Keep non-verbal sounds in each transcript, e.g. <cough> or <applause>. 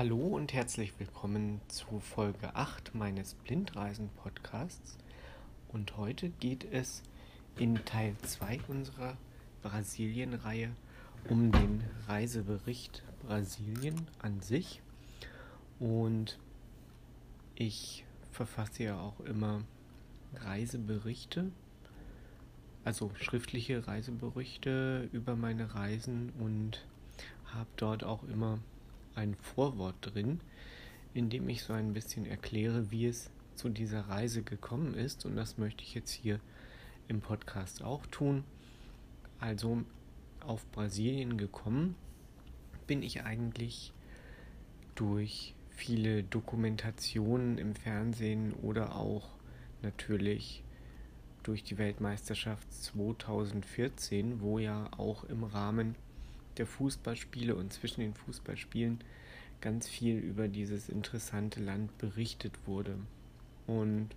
Hallo und herzlich willkommen zu Folge 8 meines Blindreisen-Podcasts. Und heute geht es in Teil 2 unserer Brasilien-Reihe um den Reisebericht Brasilien an sich. Und ich verfasse ja auch immer Reiseberichte, also schriftliche Reiseberichte über meine Reisen und habe dort auch immer ein Vorwort drin, in dem ich so ein bisschen erkläre, wie es zu dieser Reise gekommen ist. Und das möchte ich jetzt hier im Podcast auch tun. Also auf Brasilien gekommen bin ich eigentlich durch viele Dokumentationen im Fernsehen oder auch natürlich durch die Weltmeisterschaft 2014, wo ja auch im Rahmen der Fußballspiele und zwischen den Fußballspielen ganz viel über dieses interessante Land berichtet wurde. Und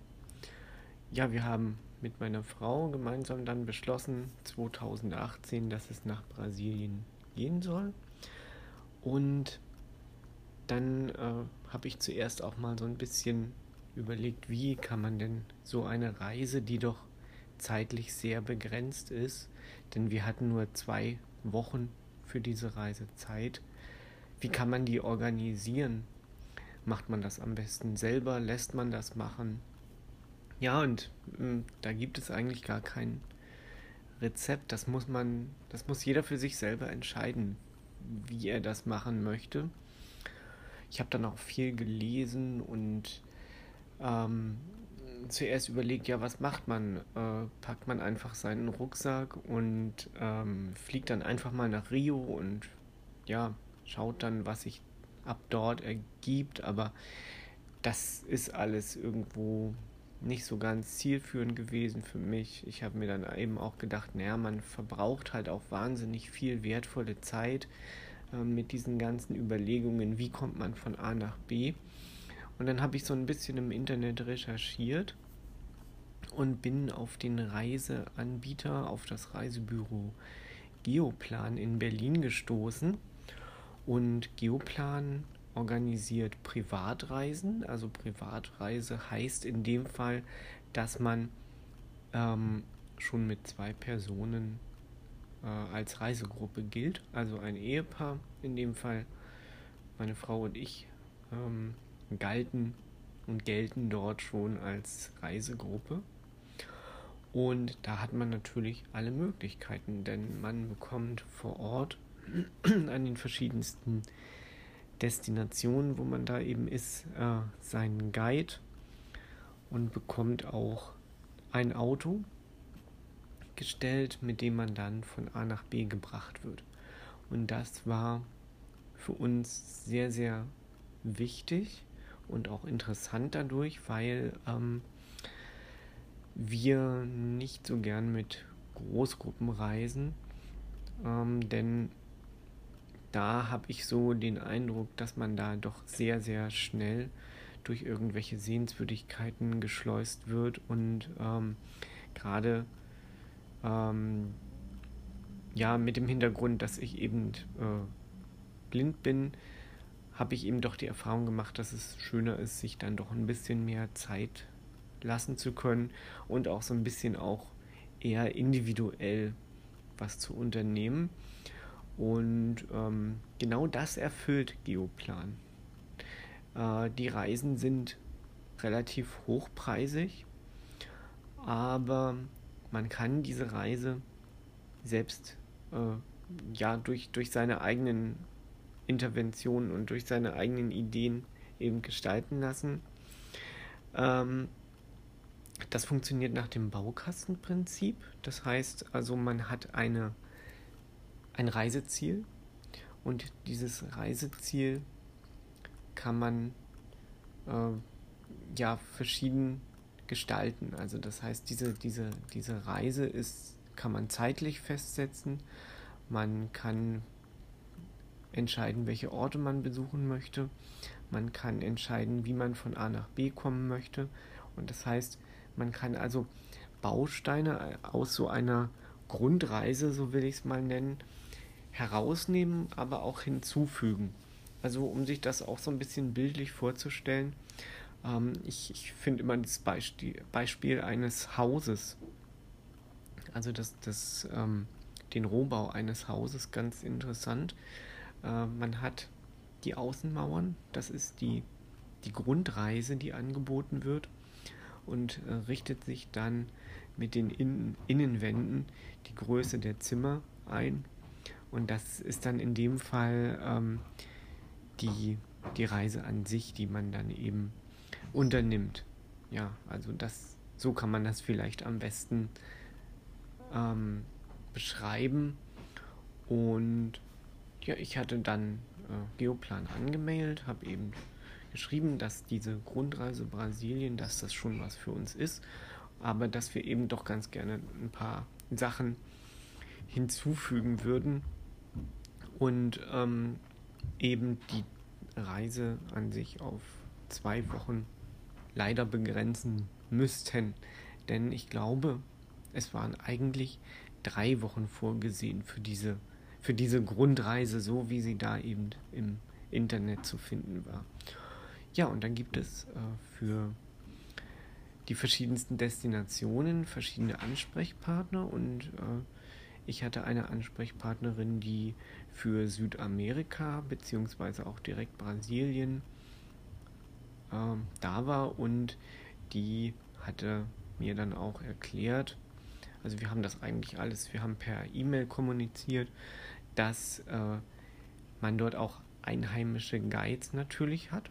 ja, wir haben mit meiner Frau gemeinsam dann beschlossen, 2018, dass es nach Brasilien gehen soll. Und dann äh, habe ich zuerst auch mal so ein bisschen überlegt, wie kann man denn so eine Reise, die doch zeitlich sehr begrenzt ist, denn wir hatten nur zwei Wochen für diese Reisezeit. Wie kann man die organisieren? Macht man das am besten selber? Lässt man das machen? Ja, und äh, da gibt es eigentlich gar kein Rezept. Das muss man, das muss jeder für sich selber entscheiden, wie er das machen möchte. Ich habe dann auch viel gelesen und ähm, zuerst überlegt, ja, was macht man? Äh, packt man einfach seinen Rucksack und ähm, fliegt dann einfach mal nach Rio und ja, schaut dann, was sich ab dort ergibt. Aber das ist alles irgendwo nicht so ganz zielführend gewesen für mich. Ich habe mir dann eben auch gedacht, naja, man verbraucht halt auch wahnsinnig viel wertvolle Zeit äh, mit diesen ganzen Überlegungen, wie kommt man von A nach B. Und dann habe ich so ein bisschen im Internet recherchiert und bin auf den Reiseanbieter, auf das Reisebüro Geoplan in Berlin gestoßen. Und Geoplan organisiert Privatreisen. Also Privatreise heißt in dem Fall, dass man ähm, schon mit zwei Personen äh, als Reisegruppe gilt. Also ein Ehepaar, in dem Fall meine Frau und ich, ähm, galten und gelten dort schon als Reisegruppe. Und da hat man natürlich alle Möglichkeiten, denn man bekommt vor Ort <clears throat> an den verschiedensten Destinationen, wo man da eben ist, äh, seinen Guide und bekommt auch ein Auto gestellt, mit dem man dann von A nach B gebracht wird. Und das war für uns sehr, sehr wichtig und auch interessant dadurch, weil ähm, wir nicht so gern mit Großgruppen reisen, ähm, denn da habe ich so den Eindruck, dass man da doch sehr, sehr schnell durch irgendwelche Sehenswürdigkeiten geschleust wird und ähm, gerade ähm, ja mit dem Hintergrund, dass ich eben äh, blind bin, habe ich eben doch die Erfahrung gemacht, dass es schöner ist, sich dann doch ein bisschen mehr Zeit lassen zu können und auch so ein bisschen auch eher individuell was zu unternehmen. Und ähm, genau das erfüllt Geoplan. Äh, die Reisen sind relativ hochpreisig, aber man kann diese Reise selbst äh, ja durch, durch seine eigenen Interventionen und durch seine eigenen Ideen eben gestalten lassen. Ähm, das funktioniert nach dem Baukastenprinzip. Das heißt also, man hat eine, ein Reiseziel und dieses Reiseziel kann man äh, ja verschieden gestalten. Also das heißt, diese, diese, diese Reise ist, kann man zeitlich festsetzen. Man kann entscheiden, welche Orte man besuchen möchte. Man kann entscheiden, wie man von A nach B kommen möchte. Und das heißt, man kann also Bausteine aus so einer Grundreise, so will ich es mal nennen, herausnehmen, aber auch hinzufügen. also um sich das auch so ein bisschen bildlich vorzustellen, ähm, ich, ich finde immer das Beispiel, Beispiel eines Hauses, also das, das, ähm, den Rohbau eines Hauses ganz interessant. Äh, man hat die Außenmauern, das ist die, die Grundreise, die angeboten wird und äh, richtet sich dann mit den Innen Innenwänden die Größe der Zimmer ein. Und das ist dann in dem Fall ähm, die, die Reise an sich, die man dann eben unternimmt. Ja, also das, so kann man das vielleicht am besten ähm, beschreiben. Und ja, ich hatte dann äh, Geoplan angemeldet, habe eben geschrieben, dass diese Grundreise Brasilien, dass das schon was für uns ist, aber dass wir eben doch ganz gerne ein paar Sachen hinzufügen würden und ähm, eben die Reise an sich auf zwei Wochen leider begrenzen müssten. Denn ich glaube, es waren eigentlich drei Wochen vorgesehen für diese, für diese Grundreise, so wie sie da eben im Internet zu finden war. Ja, und dann gibt es äh, für die verschiedensten Destinationen verschiedene Ansprechpartner und äh, ich hatte eine Ansprechpartnerin, die für Südamerika beziehungsweise auch direkt Brasilien äh, da war und die hatte mir dann auch erklärt, also wir haben das eigentlich alles, wir haben per E-Mail kommuniziert, dass äh, man dort auch einheimische Guides natürlich hat,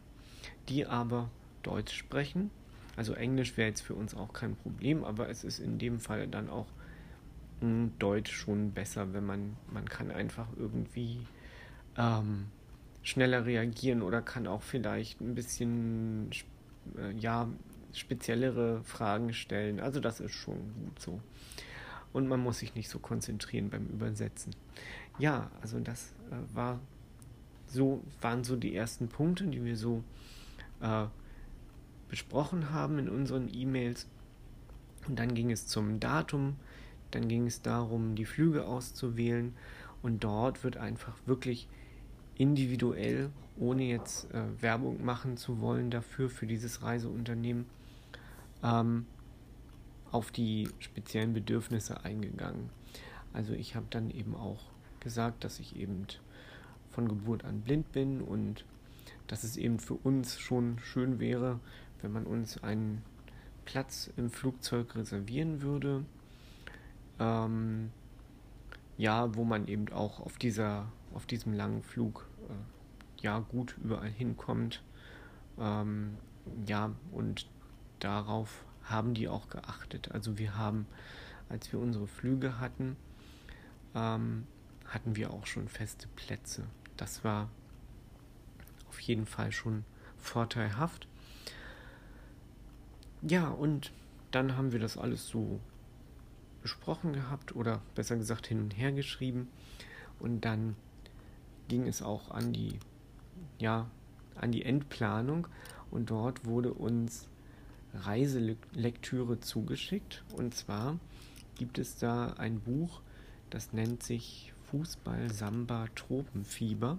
die aber Deutsch sprechen. Also Englisch wäre jetzt für uns auch kein Problem, aber es ist in dem Fall dann auch Deutsch schon besser, wenn man, man kann einfach irgendwie ähm, schneller reagieren oder kann auch vielleicht ein bisschen äh, ja, speziellere Fragen stellen. Also das ist schon gut so. Und man muss sich nicht so konzentrieren beim Übersetzen. Ja, also das äh, war so, waren so die ersten Punkte, die wir so äh, besprochen haben in unseren E-Mails. Und dann ging es zum Datum dann ging es darum, die Flüge auszuwählen und dort wird einfach wirklich individuell, ohne jetzt äh, Werbung machen zu wollen dafür, für dieses Reiseunternehmen, ähm, auf die speziellen Bedürfnisse eingegangen. Also ich habe dann eben auch gesagt, dass ich eben von Geburt an blind bin und dass es eben für uns schon schön wäre, wenn man uns einen Platz im Flugzeug reservieren würde, ähm, ja, wo man eben auch auf dieser, auf diesem langen Flug äh, ja gut überall hinkommt. Ähm, ja, und darauf haben die auch geachtet. Also wir haben, als wir unsere Flüge hatten, ähm, hatten wir auch schon feste Plätze. Das war auf jeden Fall schon vorteilhaft. Ja, und dann haben wir das alles so besprochen gehabt oder besser gesagt hin und her geschrieben. Und dann ging es auch an die, ja, an die Endplanung und dort wurde uns Reiselektüre zugeschickt. Und zwar gibt es da ein Buch, das nennt sich Fußball Samba Tropenfieber.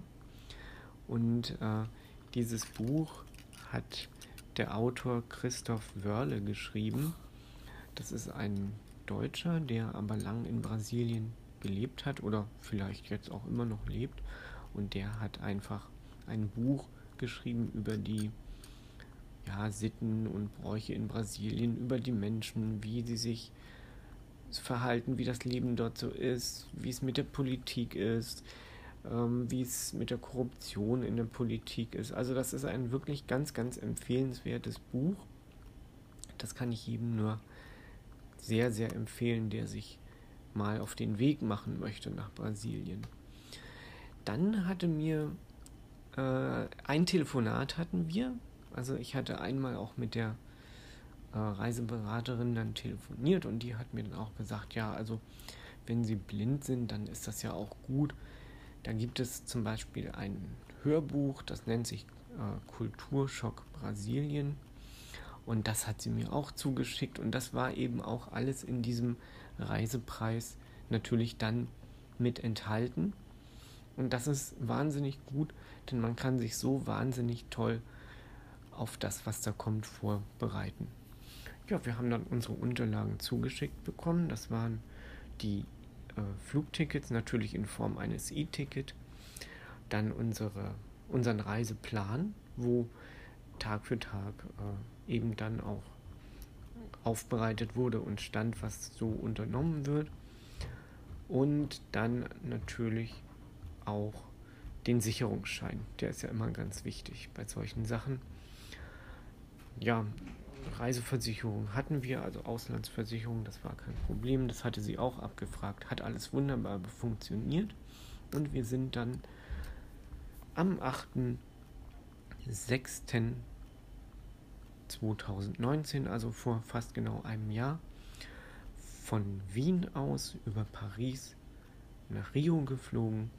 Und äh, dieses Buch hat der Autor Christoph Wörle geschrieben. Das ist ein Deutscher, der aber lang in Brasilien gelebt hat oder vielleicht jetzt auch immer noch lebt. Und der hat einfach ein Buch geschrieben über die ja, Sitten und Bräuche in Brasilien, über die Menschen, wie sie sich verhalten, wie das Leben dort so ist, wie es mit der Politik ist, ähm, wie es mit der Korruption in der Politik ist. Also das ist ein wirklich ganz, ganz empfehlenswertes Buch. Das kann ich jedem nur sehr, sehr empfehlen, der sich mal auf den Weg machen möchte nach Brasilien. Dann hatte mir äh, ein Telefonat hatten wir. Also ich hatte einmal auch mit der äh, Reiseberaterin dann telefoniert und die hat mir dann auch gesagt, ja, also wenn Sie blind sind, dann ist das ja auch gut. Da gibt es zum Beispiel ein Hörbuch, das nennt sich äh, Kulturschock Brasilien. Und das hat sie mir auch zugeschickt und das war eben auch alles in diesem Reisepreis natürlich dann mit enthalten. Und das ist wahnsinnig gut, denn man kann sich so wahnsinnig toll auf das, was da kommt, vorbereiten. Ja, wir haben dann unsere Unterlagen zugeschickt bekommen. Das waren die äh, Flugtickets, natürlich in Form eines E-Ticket. Dann unsere, unseren Reiseplan, wo Tag für Tag äh, eben dann auch aufbereitet wurde und stand, was so unternommen wird. Und dann natürlich auch den Sicherungsschein. Der ist ja immer ganz wichtig bei solchen Sachen. Ja, Reiseversicherung hatten wir, also Auslandsversicherung, das war kein Problem. Das hatte sie auch abgefragt. Hat alles wunderbar funktioniert. Und wir sind dann am 8.6.2019, also vor fast genau einem Jahr, von Wien aus über Paris nach Rio geflogen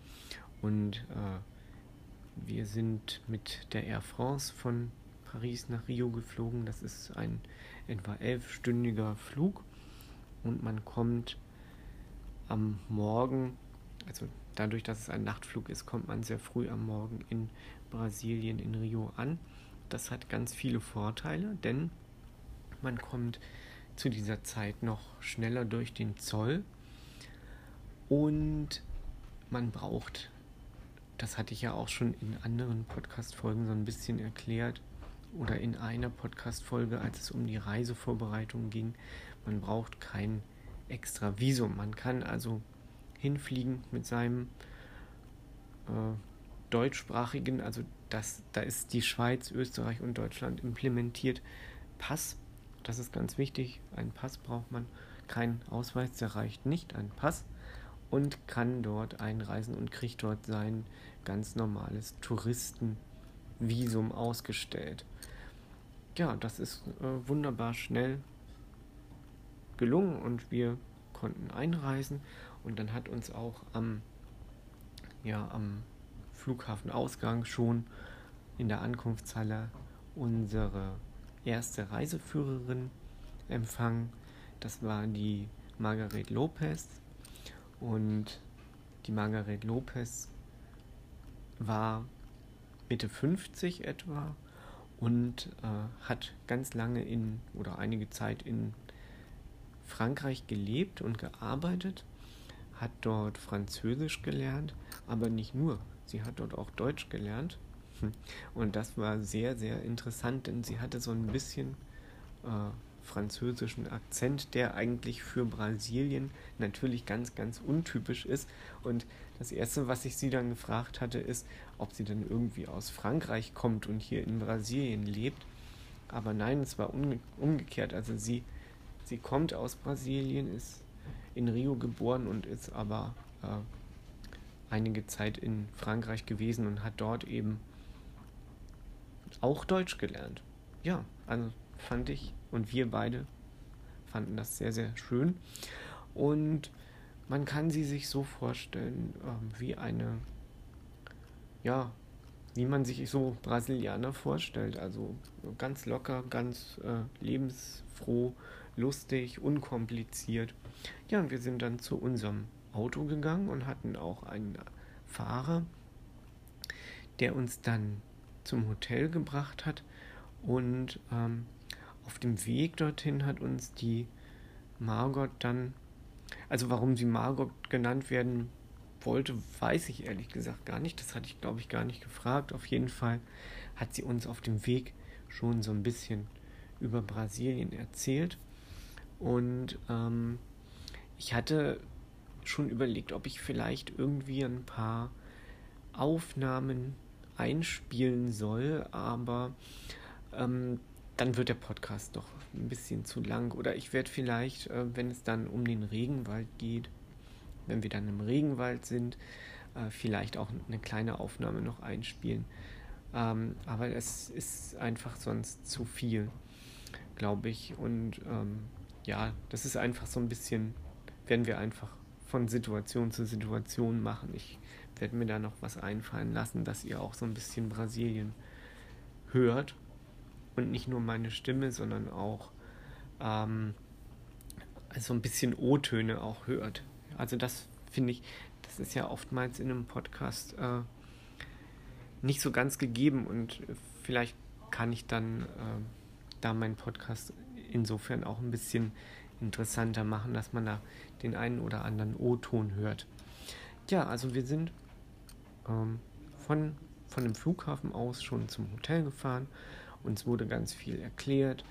und äh, wir sind mit der Air France von Paris nach Rio geflogen. Das ist ein etwa elfstündiger Flug und man kommt am Morgen, also dadurch, dass es ein Nachtflug ist, kommt man sehr früh am Morgen in Brasilien, in Rio an. Das hat ganz viele Vorteile, denn man kommt zu dieser Zeit noch schneller durch den Zoll und man braucht, das hatte ich ja auch schon in anderen Podcast-Folgen so ein bisschen erklärt, oder in einer Podcast-Folge, als es um die Reisevorbereitung ging, man braucht kein extra Visum. Man kann also hinfliegen mit seinem äh, deutschsprachigen, also das, da ist die Schweiz, Österreich und Deutschland implementiert, Pass. Das ist ganz wichtig. Ein Pass braucht man. Kein Ausweis, der reicht nicht. Ein Pass. Und kann dort einreisen und kriegt dort sein ganz normales Touristenvisum ausgestellt. Ja, das ist äh, wunderbar schnell gelungen und wir konnten einreisen und dann hat uns auch am, ja, am Flughafenausgang schon in der Ankunftshalle unsere erste Reiseführerin empfangen. Das war die Margaret Lopez. Und die Margaret Lopez war Mitte 50 etwa und äh, hat ganz lange in oder einige Zeit in Frankreich gelebt und gearbeitet, hat dort Französisch gelernt, aber nicht nur. Sie hat dort auch Deutsch gelernt <laughs> und das war sehr, sehr interessant, denn sie hatte so ein bisschen äh, französischen Akzent, der eigentlich für Brasilien natürlich ganz, ganz untypisch ist. Und das Erste, was ich sie dann gefragt hatte, ist, ob sie dann irgendwie aus Frankreich kommt und hier in Brasilien lebt. Aber nein, es war umge umgekehrt. Also sie, sie kommt aus Brasilien, ist in Rio geboren und ist aber äh, einige Zeit in Frankreich gewesen und hat dort eben auch Deutsch gelernt. Ja, also fand ich und wir beide fanden das sehr, sehr schön. Und man kann sie sich so vorstellen, äh, wie eine, ja, wie man sich so Brasilianer vorstellt. Also ganz locker, ganz äh, lebensfroh, lustig, unkompliziert. Ja, und wir sind dann zu unserem Auto gegangen und hatten auch einen Fahrer, der uns dann zum Hotel gebracht hat. Und ähm, auf dem Weg dorthin hat uns die Margot dann, also warum sie Margot genannt werden wollte, weiß ich ehrlich gesagt gar nicht. Das hatte ich, glaube ich, gar nicht gefragt. Auf jeden Fall hat sie uns auf dem Weg schon so ein bisschen über Brasilien erzählt. Und ähm, ich hatte schon überlegt, ob ich vielleicht irgendwie ein paar Aufnahmen einspielen soll, aber ähm, dann wird der Podcast doch ein bisschen zu lang. Oder ich werde vielleicht, äh, wenn es dann um den Regenwald geht, wenn wir dann im Regenwald sind, äh, vielleicht auch eine kleine Aufnahme noch einspielen. Ähm, aber es ist einfach sonst zu viel, glaube ich. Und ähm, ja, das ist einfach so ein bisschen, werden wir einfach von Situation zu Situation machen. Ich werde mir da noch was einfallen lassen, dass ihr auch so ein bisschen Brasilien hört und nicht nur meine Stimme, sondern auch ähm, also ein bisschen O-Töne auch hört. Also das finde ich, das ist ja oftmals in einem Podcast äh, nicht so ganz gegeben und vielleicht kann ich dann äh, da meinen Podcast insofern auch ein bisschen interessanter machen, dass man da den einen oder anderen O-Ton hört. Ja, also wir sind ähm, von, von dem Flughafen aus schon zum Hotel gefahren. Uns wurde ganz viel erklärt,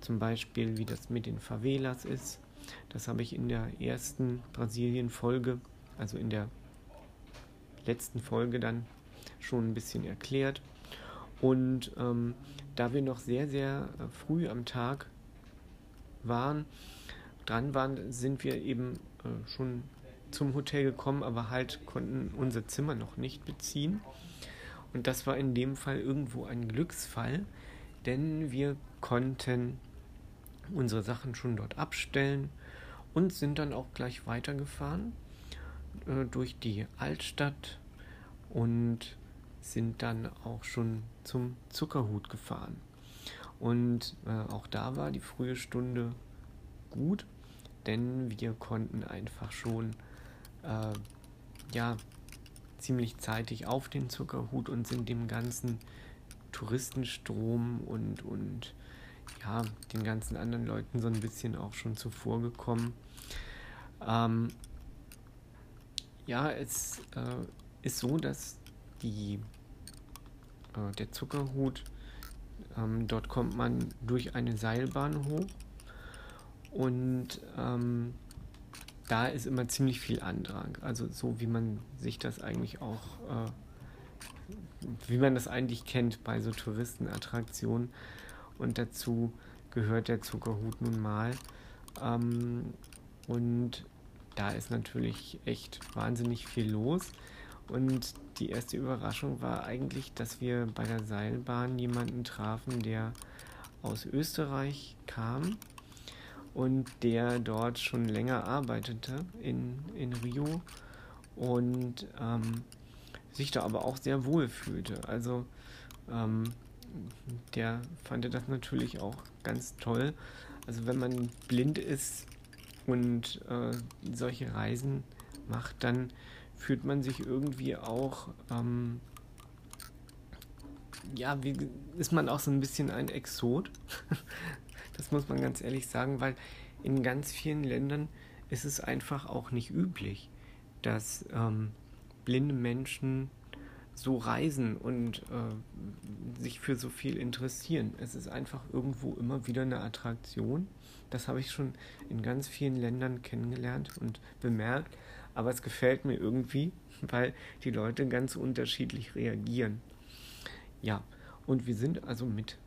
zum Beispiel wie das mit den Favelas ist. Das habe ich in der ersten Brasilien-Folge, also in der letzten Folge dann schon ein bisschen erklärt. Und ähm, da wir noch sehr, sehr äh, früh am Tag waren, dran waren, sind wir eben äh, schon zum Hotel gekommen, aber halt konnten unser Zimmer noch nicht beziehen. Und das war in dem Fall irgendwo ein Glücksfall, denn wir konnten unsere Sachen schon dort abstellen und sind dann auch gleich weitergefahren äh, durch die Altstadt und sind dann auch schon zum Zuckerhut gefahren. Und äh, auch da war die frühe Stunde gut, denn wir konnten einfach schon äh, ja ziemlich zeitig auf den Zuckerhut und sind dem ganzen Touristenstrom und, und ja, den ganzen anderen Leuten so ein bisschen auch schon zuvor gekommen. Ähm, ja, es äh, ist so, dass die, äh, der Zuckerhut, ähm, dort kommt man durch eine Seilbahn hoch und ähm, da ist immer ziemlich viel Andrang. Also so wie man sich das eigentlich auch, äh, wie man das eigentlich kennt bei so Touristenattraktionen. Und dazu gehört der Zuckerhut nun mal. Ähm, und da ist natürlich echt wahnsinnig viel los. Und die erste Überraschung war eigentlich, dass wir bei der Seilbahn jemanden trafen, der aus Österreich kam und der dort schon länger arbeitete in, in Rio und ähm, sich da aber auch sehr wohl fühlte. Also ähm, der fand das natürlich auch ganz toll. Also wenn man blind ist und äh, solche Reisen macht, dann fühlt man sich irgendwie auch, ähm, ja, wie, ist man auch so ein bisschen ein Exot. <laughs> das muss man ganz ehrlich sagen, weil in ganz vielen Ländern ist es einfach auch nicht üblich, dass ähm, blinde Menschen so reisen und äh, sich für so viel interessieren. Es ist einfach irgendwo immer wieder eine Attraktion. Das habe ich schon in ganz vielen Ländern kennengelernt und bemerkt. Aber es gefällt mir irgendwie, <laughs> weil die Leute ganz unterschiedlich reagieren. Ja, und wir sind also mit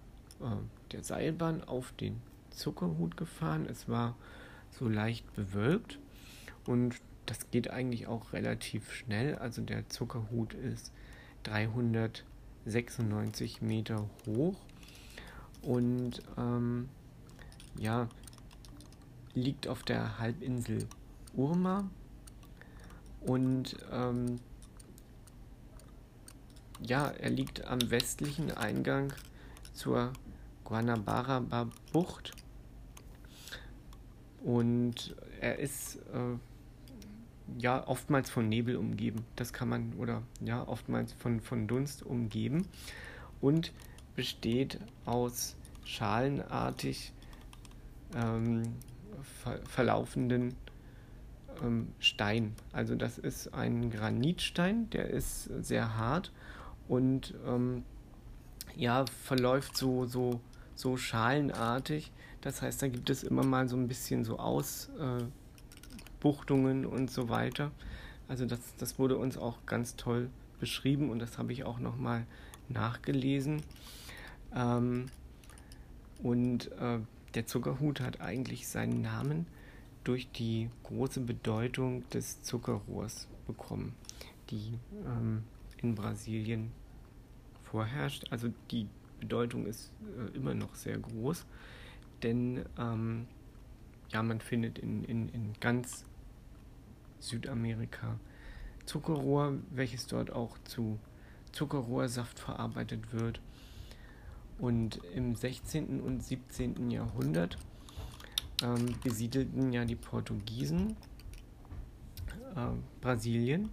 äh, der Seilbahn auf den Zuckerhut gefahren. Es war so leicht bewölkt und das geht eigentlich auch relativ schnell. Also der Zuckerhut ist 396 Meter hoch. Und ähm, ja, liegt auf der Halbinsel Urma. Und ähm, ja, er liegt am westlichen Eingang zur Guanabara-Bucht und er ist äh, ja oftmals von Nebel umgeben. Das kann man, oder ja, oftmals von, von Dunst umgeben und besteht aus schalenartig ähm, ver verlaufenden ähm, Stein. Also das ist ein Granitstein, der ist sehr hart und ähm, ja, verläuft so, so so schalenartig. Das heißt, da gibt es immer mal so ein bisschen so Ausbuchtungen äh, und so weiter. Also das, das wurde uns auch ganz toll beschrieben und das habe ich auch nochmal nachgelesen. Ähm, und äh, der Zuckerhut hat eigentlich seinen Namen durch die große Bedeutung des Zuckerrohrs bekommen, die ähm, in Brasilien vorherrscht. Also die Bedeutung ist äh, immer noch sehr groß, denn ähm, ja, man findet in, in, in ganz Südamerika Zuckerrohr, welches dort auch zu Zuckerrohrsaft verarbeitet wird. Und im 16. und 17. Jahrhundert ähm, besiedelten ja die Portugiesen äh, Brasilien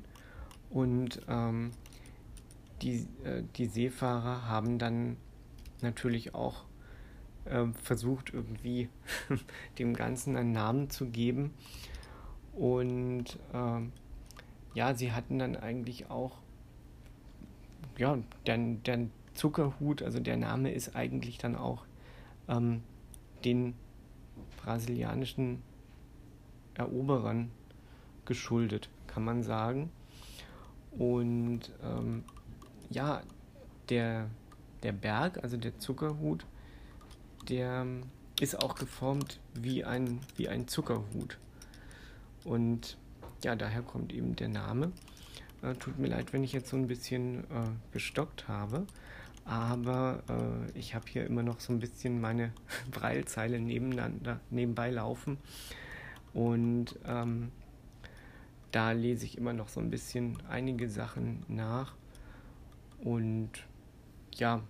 und ähm, die, äh, die Seefahrer haben dann natürlich auch äh, versucht, irgendwie <laughs> dem Ganzen einen Namen zu geben. Und ähm, ja, sie hatten dann eigentlich auch, ja, der, der Zuckerhut, also der Name ist eigentlich dann auch ähm, den brasilianischen Eroberern geschuldet, kann man sagen. Und ähm, ja, der, der Berg, also der Zuckerhut, der ist auch geformt wie ein, wie ein Zuckerhut. Und ja, daher kommt eben der Name. Äh, tut mir leid, wenn ich jetzt so ein bisschen äh, gestockt habe, aber äh, ich habe hier immer noch so ein bisschen meine <laughs> Breilzeile nebeneinander, nebenbei laufen. Und ähm, da lese ich immer noch so ein bisschen einige Sachen nach. Und ja,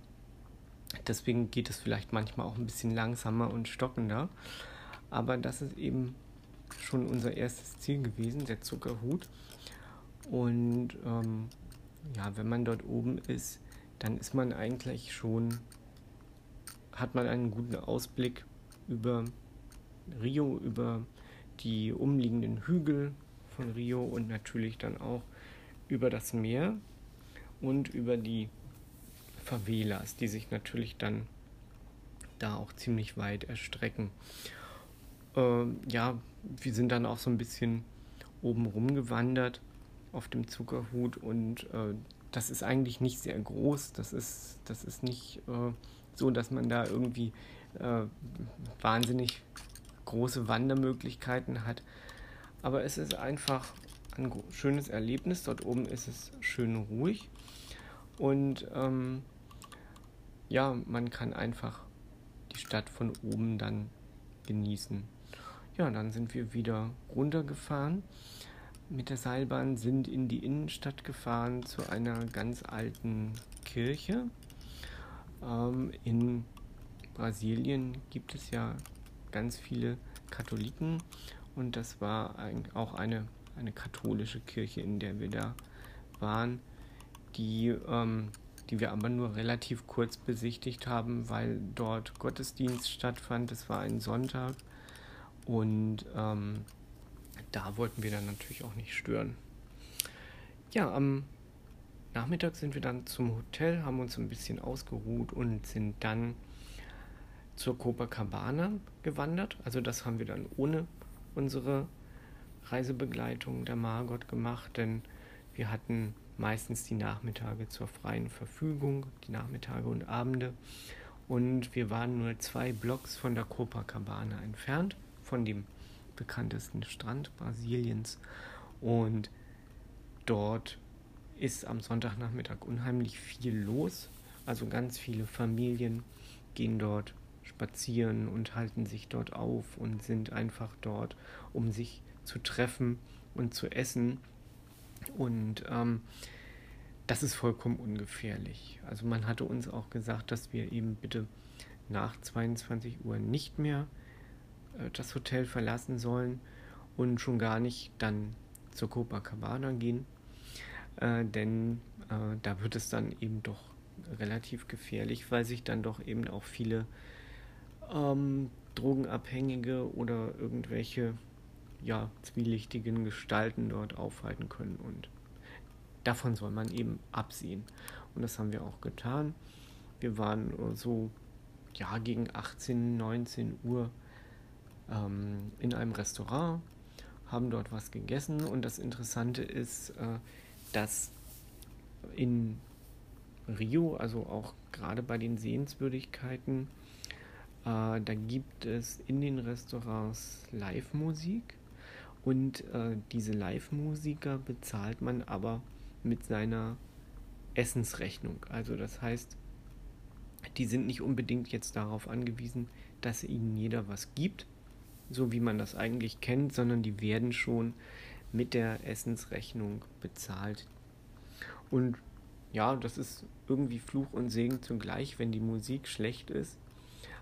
deswegen geht es vielleicht manchmal auch ein bisschen langsamer und stockender. Aber das ist eben schon unser erstes Ziel gewesen, der Zuckerhut. Und ähm, ja, wenn man dort oben ist, dann ist man eigentlich schon, hat man einen guten Ausblick über Rio, über die umliegenden Hügel von Rio und natürlich dann auch über das Meer und über die Favelas, die sich natürlich dann da auch ziemlich weit erstrecken. Äh, ja, wir sind dann auch so ein bisschen oben rumgewandert auf dem Zuckerhut und äh, das ist eigentlich nicht sehr groß. Das ist, das ist nicht äh, so, dass man da irgendwie äh, wahnsinnig große Wandermöglichkeiten hat. Aber es ist einfach ein schönes Erlebnis. Dort oben ist es schön ruhig. Und ähm, ja, man kann einfach die Stadt von oben dann genießen. Ja, dann sind wir wieder runtergefahren mit der Seilbahn, sind in die Innenstadt gefahren zu einer ganz alten Kirche. Ähm, in Brasilien gibt es ja ganz viele Katholiken und das war ein, auch eine, eine katholische Kirche, in der wir da waren, die, ähm, die wir aber nur relativ kurz besichtigt haben, weil dort Gottesdienst stattfand. Es war ein Sonntag und ähm, da wollten wir dann natürlich auch nicht stören. Ja, am Nachmittag sind wir dann zum Hotel, haben uns ein bisschen ausgeruht und sind dann zur Copacabana gewandert. Also das haben wir dann ohne unsere Reisebegleitung der Margot gemacht, denn wir hatten meistens die Nachmittage zur freien Verfügung, die Nachmittage und Abende. Und wir waren nur zwei Blocks von der Copacabana entfernt, von dem bekanntesten Strand Brasiliens. Und dort ist am Sonntagnachmittag unheimlich viel los. Also ganz viele Familien gehen dort spazieren und halten sich dort auf und sind einfach dort, um sich zu treffen und zu essen. Und ähm, das ist vollkommen ungefährlich. Also man hatte uns auch gesagt, dass wir eben bitte nach 22 Uhr nicht mehr das Hotel verlassen sollen und schon gar nicht dann zur Copacabana gehen, äh, denn äh, da wird es dann eben doch relativ gefährlich, weil sich dann doch eben auch viele ähm, Drogenabhängige oder irgendwelche ja, zwielichtigen Gestalten dort aufhalten können und davon soll man eben absehen. Und das haben wir auch getan. Wir waren so ja gegen 18, 19 Uhr ähm, in einem Restaurant, haben dort was gegessen und das Interessante ist, äh, dass in Rio, also auch gerade bei den Sehenswürdigkeiten, äh, da gibt es in den Restaurants Live-Musik und äh, diese Live-Musiker bezahlt man aber mit seiner Essensrechnung. Also das heißt, die sind nicht unbedingt jetzt darauf angewiesen, dass ihnen jeder was gibt, so wie man das eigentlich kennt, sondern die werden schon mit der Essensrechnung bezahlt. Und ja, das ist irgendwie Fluch und Segen zugleich, wenn die Musik schlecht ist.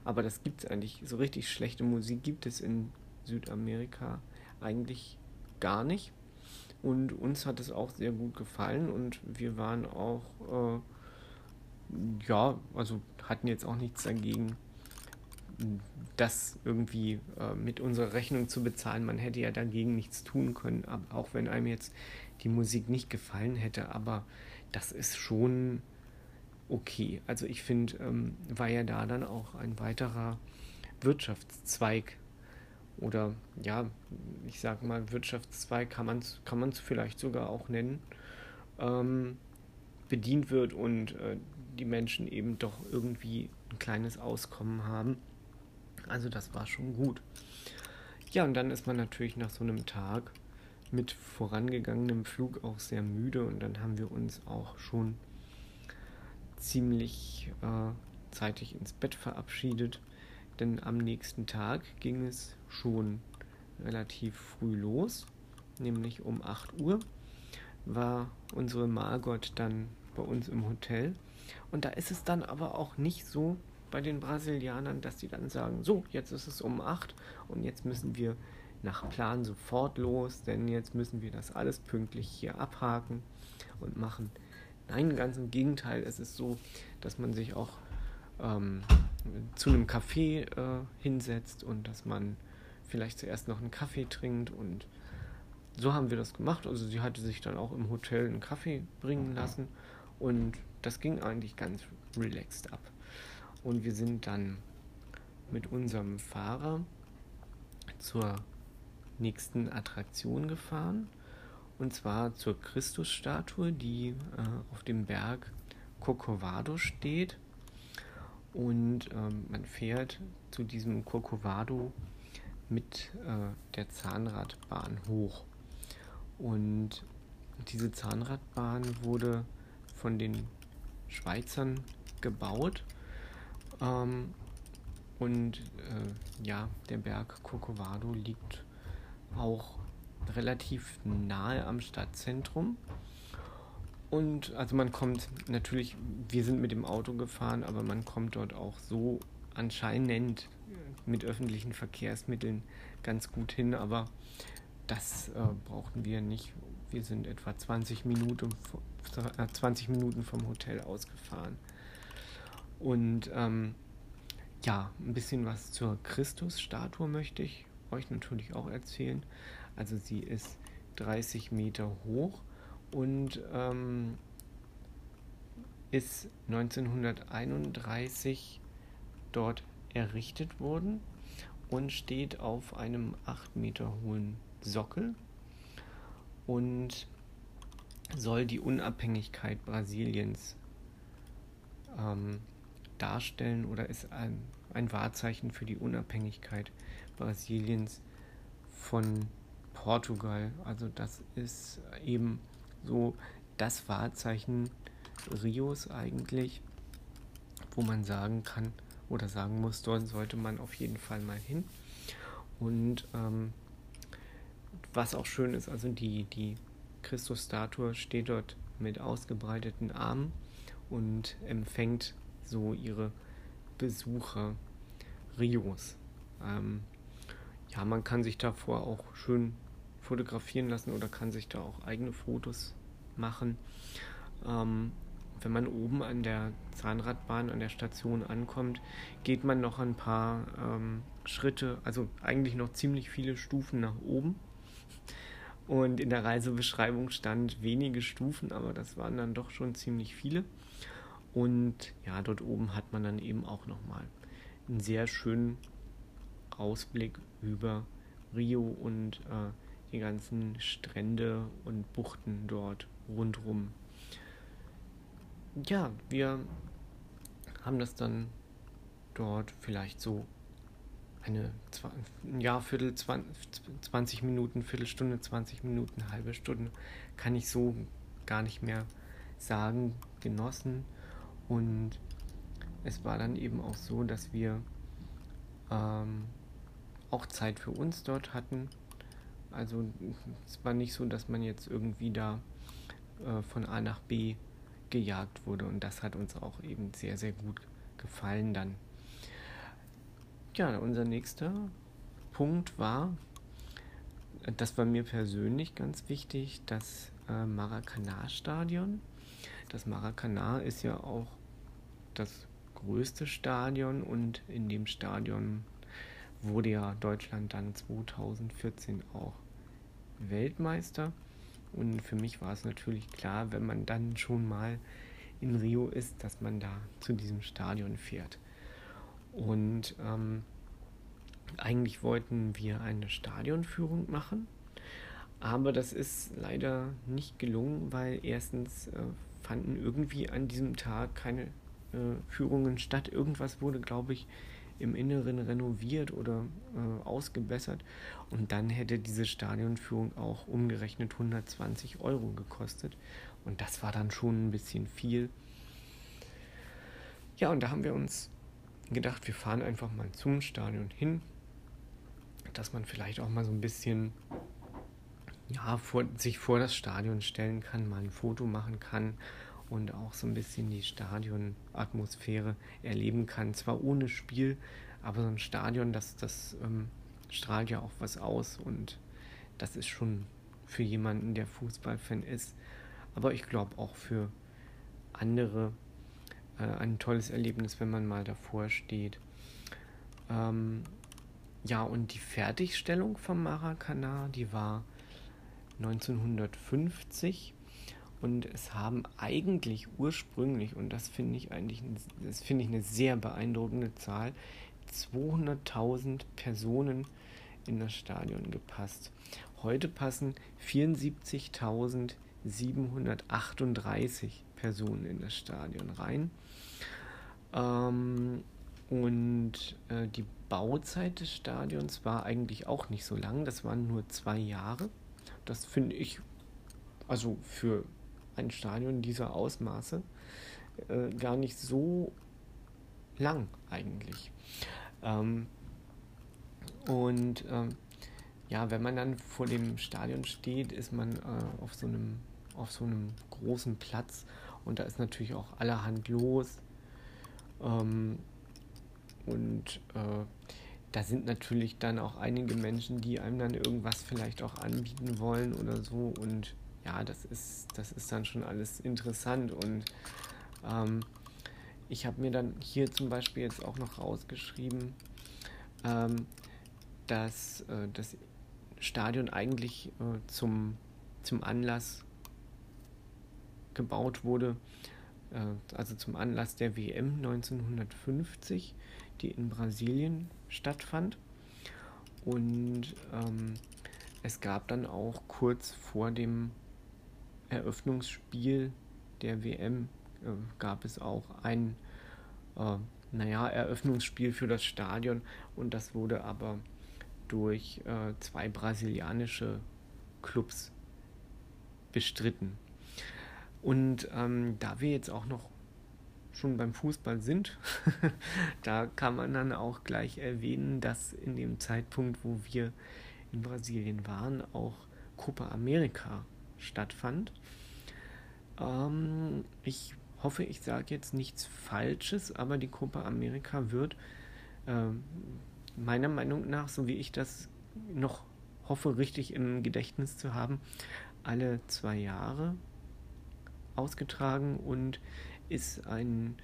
Aber das gibt es eigentlich. So richtig schlechte Musik gibt es in Südamerika eigentlich gar nicht. Und uns hat es auch sehr gut gefallen und wir waren auch, äh, ja, also hatten jetzt auch nichts dagegen, das irgendwie äh, mit unserer Rechnung zu bezahlen. Man hätte ja dagegen nichts tun können, auch wenn einem jetzt die Musik nicht gefallen hätte. Aber das ist schon okay. Also ich finde, ähm, war ja da dann auch ein weiterer Wirtschaftszweig oder ja, ich sag mal, Wirtschaftszweig kann man es kann man's vielleicht sogar auch nennen, ähm, bedient wird und äh, die Menschen eben doch irgendwie ein kleines Auskommen haben. Also das war schon gut. Ja, und dann ist man natürlich nach so einem Tag mit vorangegangenem Flug auch sehr müde und dann haben wir uns auch schon ziemlich äh, zeitig ins Bett verabschiedet, denn am nächsten Tag ging es schon relativ früh los, nämlich um 8 Uhr war unsere Margot dann bei uns im Hotel und da ist es dann aber auch nicht so bei den Brasilianern, dass sie dann sagen, so, jetzt ist es um 8 und jetzt müssen wir nach Plan sofort los, denn jetzt müssen wir das alles pünktlich hier abhaken und machen. Nein, ganz im Gegenteil, es ist so, dass man sich auch ähm, zu einem Café äh, hinsetzt und dass man vielleicht zuerst noch einen Kaffee trinkt und so haben wir das gemacht. Also sie hatte sich dann auch im Hotel einen Kaffee bringen lassen und das ging eigentlich ganz relaxed ab. Und wir sind dann mit unserem Fahrer zur nächsten Attraktion gefahren. Und zwar zur Christusstatue, die äh, auf dem Berg Corcovado steht. Und ähm, man fährt zu diesem Corcovado mit äh, der Zahnradbahn hoch. Und diese Zahnradbahn wurde von den Schweizern gebaut. Ähm, und äh, ja, der Berg Corcovado liegt auch relativ nahe am Stadtzentrum. Und also man kommt natürlich, wir sind mit dem Auto gefahren, aber man kommt dort auch so anscheinend mit öffentlichen Verkehrsmitteln ganz gut hin, aber das äh, brauchten wir nicht. Wir sind etwa 20 Minuten, äh, 20 Minuten vom Hotel ausgefahren. Und ähm, ja, ein bisschen was zur Christusstatue möchte ich euch natürlich auch erzählen. Also sie ist 30 Meter hoch und ähm, ist 1931 dort errichtet worden und steht auf einem 8 Meter hohen Sockel und soll die Unabhängigkeit Brasiliens ähm, darstellen oder ist ein, ein Wahrzeichen für die Unabhängigkeit Brasiliens von Portugal. Also das ist eben so das Wahrzeichen Rios eigentlich, wo man sagen kann oder sagen muss, dort sollte man auf jeden Fall mal hin. Und ähm, was auch schön ist, also die, die Christusstatue steht dort mit ausgebreiteten Armen und empfängt so ihre Besucher Rios. Ähm, ja, man kann sich davor auch schön fotografieren lassen oder kann sich da auch eigene Fotos machen. Ähm, wenn man oben an der Zahnradbahn, an der Station ankommt, geht man noch ein paar ähm, Schritte, also eigentlich noch ziemlich viele Stufen nach oben. Und in der Reisebeschreibung stand wenige Stufen, aber das waren dann doch schon ziemlich viele. Und ja, dort oben hat man dann eben auch nochmal einen sehr schönen Ausblick über Rio und äh, die ganzen Strände und Buchten dort rundrum. Ja, wir haben das dann dort vielleicht so eine ein Jahr, Viertel, 20 Minuten, Viertelstunde, 20 Minuten, halbe Stunde, kann ich so gar nicht mehr sagen, genossen. Und es war dann eben auch so, dass wir ähm, auch Zeit für uns dort hatten. Also es war nicht so, dass man jetzt irgendwie da äh, von A nach B gejagt wurde und das hat uns auch eben sehr, sehr gut gefallen dann. Ja, unser nächster Punkt war das war mir persönlich ganz wichtig, das äh, Maracanã-Stadion. Das Maracanã ist ja auch das größte Stadion und in dem Stadion wurde ja Deutschland dann 2014 auch Weltmeister. Und für mich war es natürlich klar, wenn man dann schon mal in Rio ist, dass man da zu diesem Stadion fährt. Und ähm, eigentlich wollten wir eine Stadionführung machen, aber das ist leider nicht gelungen, weil erstens äh, fanden irgendwie an diesem Tag keine Führungen statt. Irgendwas wurde, glaube ich, im Inneren renoviert oder äh, ausgebessert. Und dann hätte diese Stadionführung auch umgerechnet 120 Euro gekostet. Und das war dann schon ein bisschen viel. Ja, und da haben wir uns gedacht, wir fahren einfach mal zum Stadion hin, dass man vielleicht auch mal so ein bisschen ja, vor, sich vor das Stadion stellen kann, mal ein Foto machen kann und auch so ein bisschen die Stadionatmosphäre erleben kann. Zwar ohne Spiel, aber so ein Stadion, das, das ähm, strahlt ja auch was aus und das ist schon für jemanden, der Fußballfan ist, aber ich glaube auch für andere äh, ein tolles Erlebnis, wenn man mal davor steht. Ähm, ja, und die Fertigstellung vom Maracana, die war 1950 und es haben eigentlich ursprünglich, und das finde ich eigentlich, das finde ich eine sehr beeindruckende Zahl, 200.000 Personen in das Stadion gepasst. Heute passen 74.738 Personen in das Stadion rein. Ähm, und äh, die Bauzeit des Stadions war eigentlich auch nicht so lang, das waren nur zwei Jahre. Das finde ich, also für ein Stadion dieser Ausmaße äh, gar nicht so lang eigentlich. Ähm, und ähm, ja, wenn man dann vor dem Stadion steht, ist man äh, auf, so einem, auf so einem großen Platz und da ist natürlich auch allerhand los. Ähm, und äh, da sind natürlich dann auch einige Menschen, die einem dann irgendwas vielleicht auch anbieten wollen oder so. Und ja, das ist, das ist dann schon alles interessant. Und ähm, ich habe mir dann hier zum Beispiel jetzt auch noch rausgeschrieben, ähm, dass äh, das Stadion eigentlich äh, zum, zum Anlass gebaut wurde, äh, also zum Anlass der WM 1950, die in Brasilien stattfand. Und ähm, es gab dann auch kurz vor dem Eröffnungsspiel der WM äh, gab es auch ein äh, naja, Eröffnungsspiel für das Stadion und das wurde aber durch äh, zwei brasilianische Clubs bestritten. Und ähm, da wir jetzt auch noch schon beim Fußball sind, <laughs> da kann man dann auch gleich erwähnen, dass in dem Zeitpunkt, wo wir in Brasilien waren, auch Copa America stattfand. Ähm, ich hoffe, ich sage jetzt nichts Falsches, aber die Copa America wird äh, meiner Meinung nach, so wie ich das noch hoffe, richtig im Gedächtnis zu haben, alle zwei Jahre ausgetragen und ist ein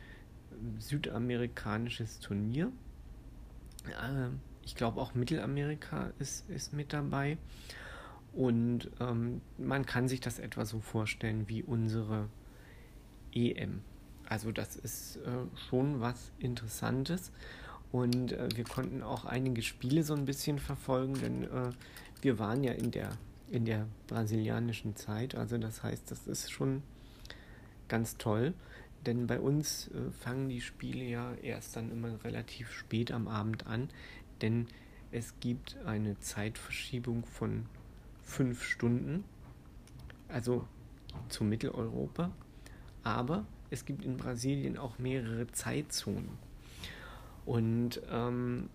südamerikanisches Turnier. Äh, ich glaube auch Mittelamerika ist, ist mit dabei. Und ähm, man kann sich das etwa so vorstellen wie unsere EM. Also das ist äh, schon was Interessantes. Und äh, wir konnten auch einige Spiele so ein bisschen verfolgen, denn äh, wir waren ja in der, in der brasilianischen Zeit. Also das heißt, das ist schon ganz toll. Denn bei uns äh, fangen die Spiele ja erst dann immer relativ spät am Abend an. Denn es gibt eine Zeitverschiebung von fünf Stunden, also zu Mitteleuropa. Aber es gibt in Brasilien auch mehrere Zeitzonen. Und ähm,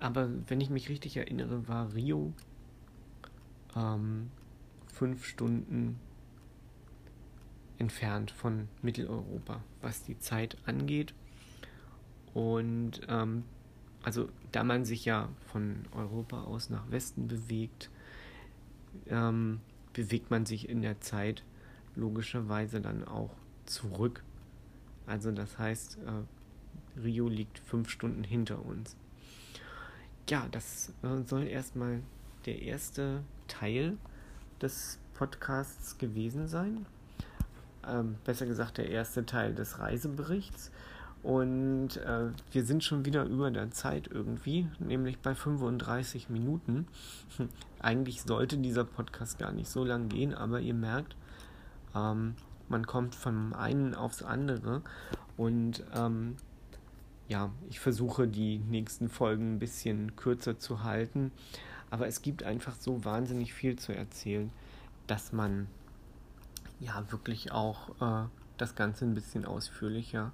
aber wenn ich mich richtig erinnere, war Rio ähm, fünf Stunden entfernt von Mitteleuropa, was die Zeit angeht. Und ähm, also da man sich ja von Europa aus nach Westen bewegt, ähm, bewegt man sich in der Zeit logischerweise dann auch zurück. Also das heißt, äh, Rio liegt fünf Stunden hinter uns. Ja, das äh, soll erstmal der erste Teil des Podcasts gewesen sein. Ähm, besser gesagt, der erste Teil des Reiseberichts. Und äh, wir sind schon wieder über der Zeit irgendwie, nämlich bei 35 Minuten. <laughs> Eigentlich sollte dieser Podcast gar nicht so lang gehen, aber ihr merkt, ähm, man kommt vom einen aufs andere. Und ähm, ja, ich versuche die nächsten Folgen ein bisschen kürzer zu halten. Aber es gibt einfach so wahnsinnig viel zu erzählen, dass man ja wirklich auch äh, das Ganze ein bisschen ausführlicher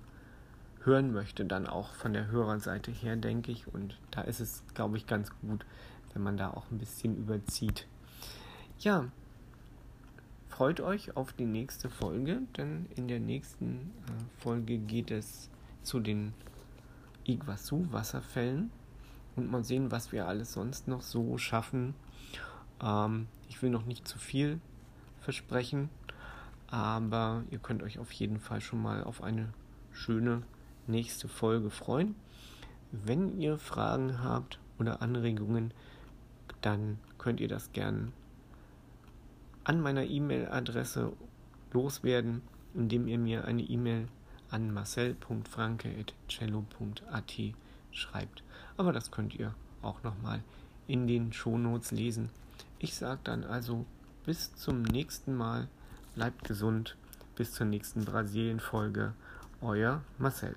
hören möchte, dann auch von der Hörerseite her, denke ich. Und da ist es, glaube ich, ganz gut, wenn man da auch ein bisschen überzieht. Ja, freut euch auf die nächste Folge, denn in der nächsten äh, Folge geht es zu den Iguazu-Wasserfällen und mal sehen, was wir alles sonst noch so schaffen. Ähm, ich will noch nicht zu viel versprechen, aber ihr könnt euch auf jeden Fall schon mal auf eine schöne nächste Folge freuen. Wenn ihr Fragen habt oder Anregungen, dann könnt ihr das gern an meiner E-Mail-Adresse loswerden, indem ihr mir eine E-Mail an marcel.franke.cello.at schreibt. Aber das könnt ihr auch nochmal in den Shownotes lesen. Ich sage dann also bis zum nächsten Mal. Bleibt gesund. Bis zur nächsten Brasilien-Folge. Euer Marcel.